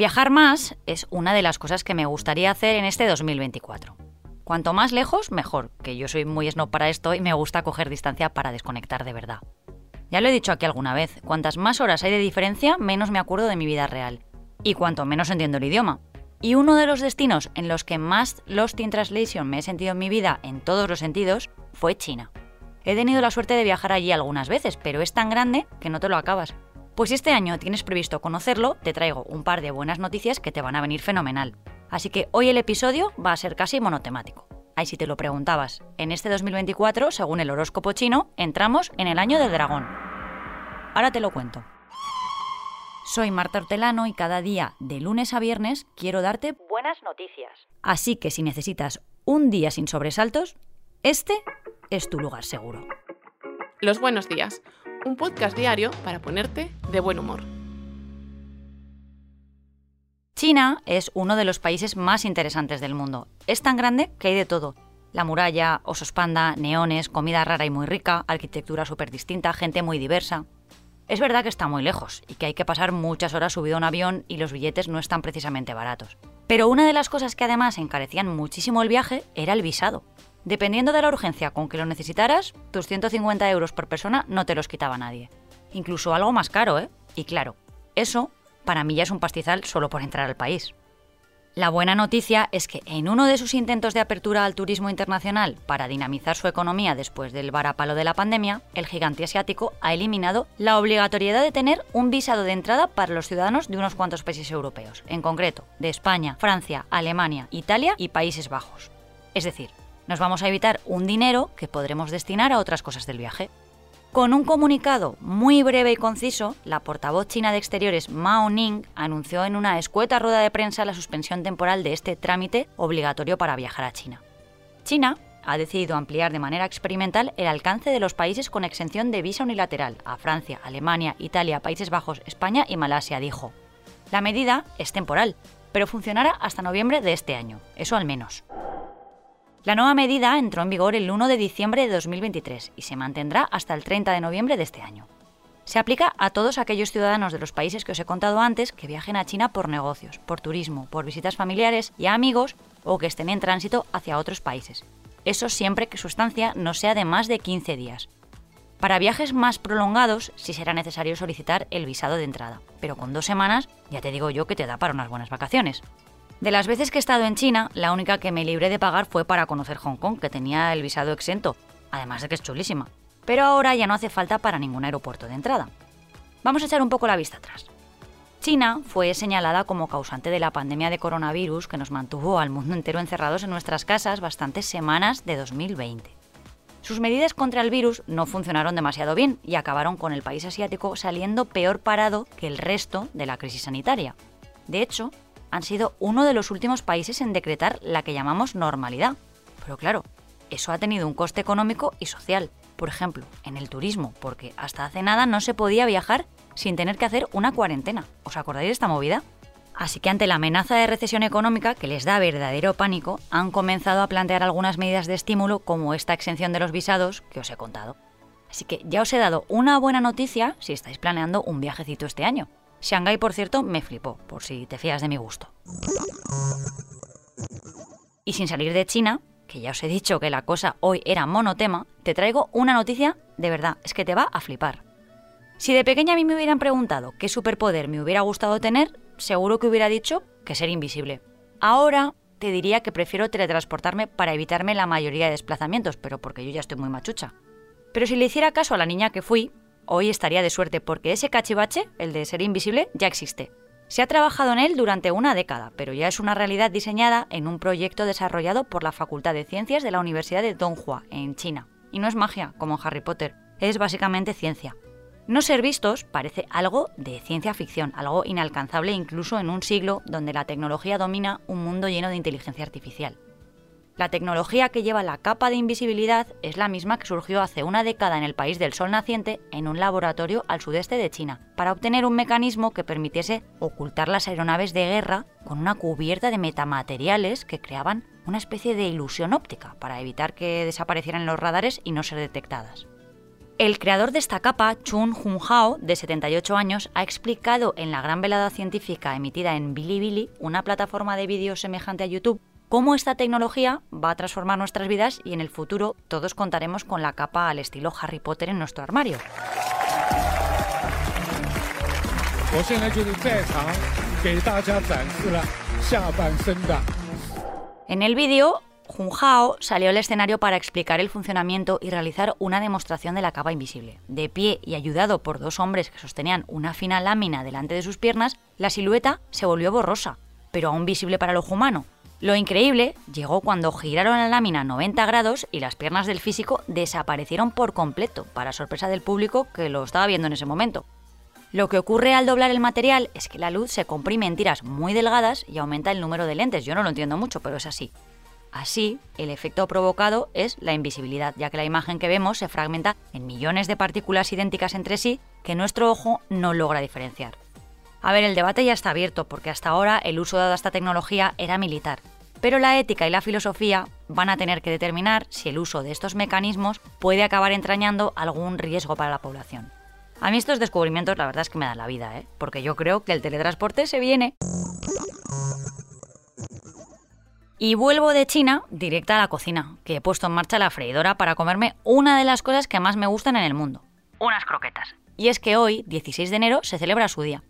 Viajar más es una de las cosas que me gustaría hacer en este 2024. Cuanto más lejos, mejor, que yo soy muy snob para esto y me gusta coger distancia para desconectar de verdad. Ya lo he dicho aquí alguna vez, cuantas más horas hay de diferencia, menos me acuerdo de mi vida real. Y cuanto menos entiendo el idioma. Y uno de los destinos en los que más Lost in Translation me he sentido en mi vida en todos los sentidos fue China. He tenido la suerte de viajar allí algunas veces, pero es tan grande que no te lo acabas. Pues si este año tienes previsto conocerlo, te traigo un par de buenas noticias que te van a venir fenomenal. Así que hoy el episodio va a ser casi monotemático. Ahí si te lo preguntabas, en este 2024, según el horóscopo chino, entramos en el año del dragón. Ahora te lo cuento. Soy Marta Hortelano y cada día, de lunes a viernes, quiero darte buenas noticias. Así que si necesitas un día sin sobresaltos, este es tu lugar seguro. Los buenos días un podcast diario para ponerte de buen humor. China es uno de los países más interesantes del mundo. Es tan grande que hay de todo. La muralla, osos panda, neones, comida rara y muy rica, arquitectura súper distinta, gente muy diversa. Es verdad que está muy lejos y que hay que pasar muchas horas subido a un avión y los billetes no están precisamente baratos. Pero una de las cosas que además encarecían muchísimo el viaje era el visado. Dependiendo de la urgencia con que lo necesitaras, tus 150 euros por persona no te los quitaba nadie. Incluso algo más caro, ¿eh? Y claro, eso para mí ya es un pastizal solo por entrar al país. La buena noticia es que en uno de sus intentos de apertura al turismo internacional para dinamizar su economía después del varapalo de la pandemia, el gigante asiático ha eliminado la obligatoriedad de tener un visado de entrada para los ciudadanos de unos cuantos países europeos, en concreto de España, Francia, Alemania, Italia y Países Bajos. Es decir, nos vamos a evitar un dinero que podremos destinar a otras cosas del viaje. Con un comunicado muy breve y conciso, la portavoz china de Exteriores Mao Ning anunció en una escueta rueda de prensa la suspensión temporal de este trámite obligatorio para viajar a China. China ha decidido ampliar de manera experimental el alcance de los países con exención de visa unilateral a Francia, Alemania, Italia, Países Bajos, España y Malasia, dijo. La medida es temporal, pero funcionará hasta noviembre de este año, eso al menos. La nueva medida entró en vigor el 1 de diciembre de 2023 y se mantendrá hasta el 30 de noviembre de este año. Se aplica a todos aquellos ciudadanos de los países que os he contado antes que viajen a China por negocios, por turismo, por visitas familiares y a amigos o que estén en tránsito hacia otros países. Eso siempre que su estancia no sea de más de 15 días. Para viajes más prolongados sí será necesario solicitar el visado de entrada, pero con dos semanas ya te digo yo que te da para unas buenas vacaciones. De las veces que he estado en China, la única que me libré de pagar fue para conocer Hong Kong, que tenía el visado exento, además de que es chulísima. Pero ahora ya no hace falta para ningún aeropuerto de entrada. Vamos a echar un poco la vista atrás. China fue señalada como causante de la pandemia de coronavirus que nos mantuvo al mundo entero encerrados en nuestras casas bastantes semanas de 2020. Sus medidas contra el virus no funcionaron demasiado bien y acabaron con el país asiático saliendo peor parado que el resto de la crisis sanitaria. De hecho, han sido uno de los últimos países en decretar la que llamamos normalidad. Pero claro, eso ha tenido un coste económico y social. Por ejemplo, en el turismo, porque hasta hace nada no se podía viajar sin tener que hacer una cuarentena. ¿Os acordáis de esta movida? Así que ante la amenaza de recesión económica que les da verdadero pánico, han comenzado a plantear algunas medidas de estímulo como esta exención de los visados que os he contado. Así que ya os he dado una buena noticia si estáis planeando un viajecito este año. Shanghái, por cierto, me flipó, por si te fías de mi gusto. Y sin salir de China, que ya os he dicho que la cosa hoy era monotema, te traigo una noticia de verdad, es que te va a flipar. Si de pequeña a mí me hubieran preguntado qué superpoder me hubiera gustado tener, seguro que hubiera dicho que ser invisible. Ahora te diría que prefiero teletransportarme para evitarme la mayoría de desplazamientos, pero porque yo ya estoy muy machucha. Pero si le hiciera caso a la niña que fui, hoy estaría de suerte porque ese cachivache, el de ser invisible, ya existe. Se ha trabajado en él durante una década, pero ya es una realidad diseñada en un proyecto desarrollado por la Facultad de Ciencias de la Universidad de Donghua, en China. Y no es magia, como Harry Potter, es básicamente ciencia. No ser vistos parece algo de ciencia ficción, algo inalcanzable incluso en un siglo donde la tecnología domina un mundo lleno de inteligencia artificial. La tecnología que lleva la capa de invisibilidad es la misma que surgió hace una década en el país del sol naciente en un laboratorio al sudeste de China, para obtener un mecanismo que permitiese ocultar las aeronaves de guerra con una cubierta de metamateriales que creaban una especie de ilusión óptica para evitar que desaparecieran los radares y no ser detectadas. El creador de esta capa, Chun Hun Hao, de 78 años, ha explicado en la gran velada científica emitida en Bilibili, una plataforma de vídeos semejante a YouTube, cómo esta tecnología va a transformar nuestras vidas y en el futuro todos contaremos con la capa al estilo Harry Potter en nuestro armario. En el vídeo, Hao salió al escenario para explicar el funcionamiento y realizar una demostración de la capa invisible. De pie y ayudado por dos hombres que sostenían una fina lámina delante de sus piernas, la silueta se volvió borrosa, pero aún visible para el ojo humano. Lo increíble llegó cuando giraron la lámina 90 grados y las piernas del físico desaparecieron por completo, para sorpresa del público que lo estaba viendo en ese momento. Lo que ocurre al doblar el material es que la luz se comprime en tiras muy delgadas y aumenta el número de lentes. Yo no lo entiendo mucho, pero es así. Así, el efecto provocado es la invisibilidad, ya que la imagen que vemos se fragmenta en millones de partículas idénticas entre sí que nuestro ojo no logra diferenciar. A ver, el debate ya está abierto, porque hasta ahora el uso de esta tecnología era militar. Pero la ética y la filosofía van a tener que determinar si el uso de estos mecanismos puede acabar entrañando algún riesgo para la población. A mí estos descubrimientos la verdad es que me dan la vida, ¿eh? porque yo creo que el teletransporte se viene. Y vuelvo de China directa a la cocina, que he puesto en marcha la freidora para comerme una de las cosas que más me gustan en el mundo, unas croquetas. Y es que hoy, 16 de enero, se celebra su día.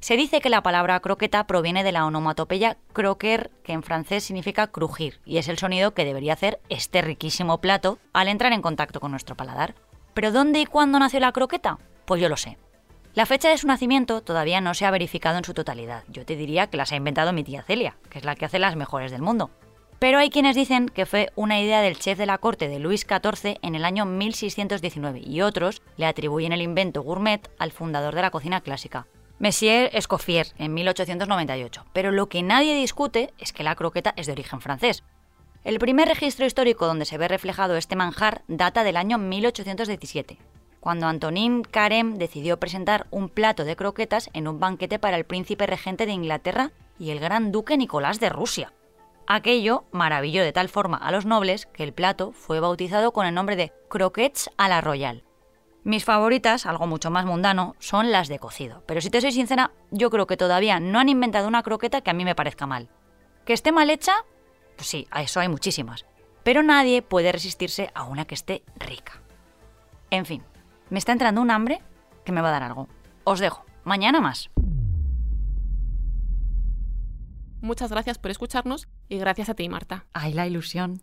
Se dice que la palabra croqueta proviene de la onomatopeya croquer, que en francés significa crujir, y es el sonido que debería hacer este riquísimo plato al entrar en contacto con nuestro paladar. ¿Pero dónde y cuándo nació la croqueta? Pues yo lo sé. La fecha de su nacimiento todavía no se ha verificado en su totalidad. Yo te diría que las ha inventado mi tía Celia, que es la que hace las mejores del mundo. Pero hay quienes dicen que fue una idea del chef de la corte de Luis XIV en el año 1619 y otros le atribuyen el invento gourmet al fundador de la cocina clásica, Messier Escoffier, en 1898. Pero lo que nadie discute es que la croqueta es de origen francés. El primer registro histórico donde se ve reflejado este manjar data del año 1817 cuando Antonin Carême decidió presentar un plato de croquetas en un banquete para el príncipe regente de Inglaterra y el gran duque Nicolás de Rusia. Aquello maravilló de tal forma a los nobles que el plato fue bautizado con el nombre de croquettes a la royal. Mis favoritas, algo mucho más mundano, son las de cocido, pero si te soy sincera, yo creo que todavía no han inventado una croqueta que a mí me parezca mal. ¿Que esté mal hecha? Pues sí, a eso hay muchísimas, pero nadie puede resistirse a una que esté rica. En fin, me está entrando un hambre que me va a dar algo. Os dejo. Mañana más. Muchas gracias por escucharnos y gracias a ti, Marta. Ay, la ilusión.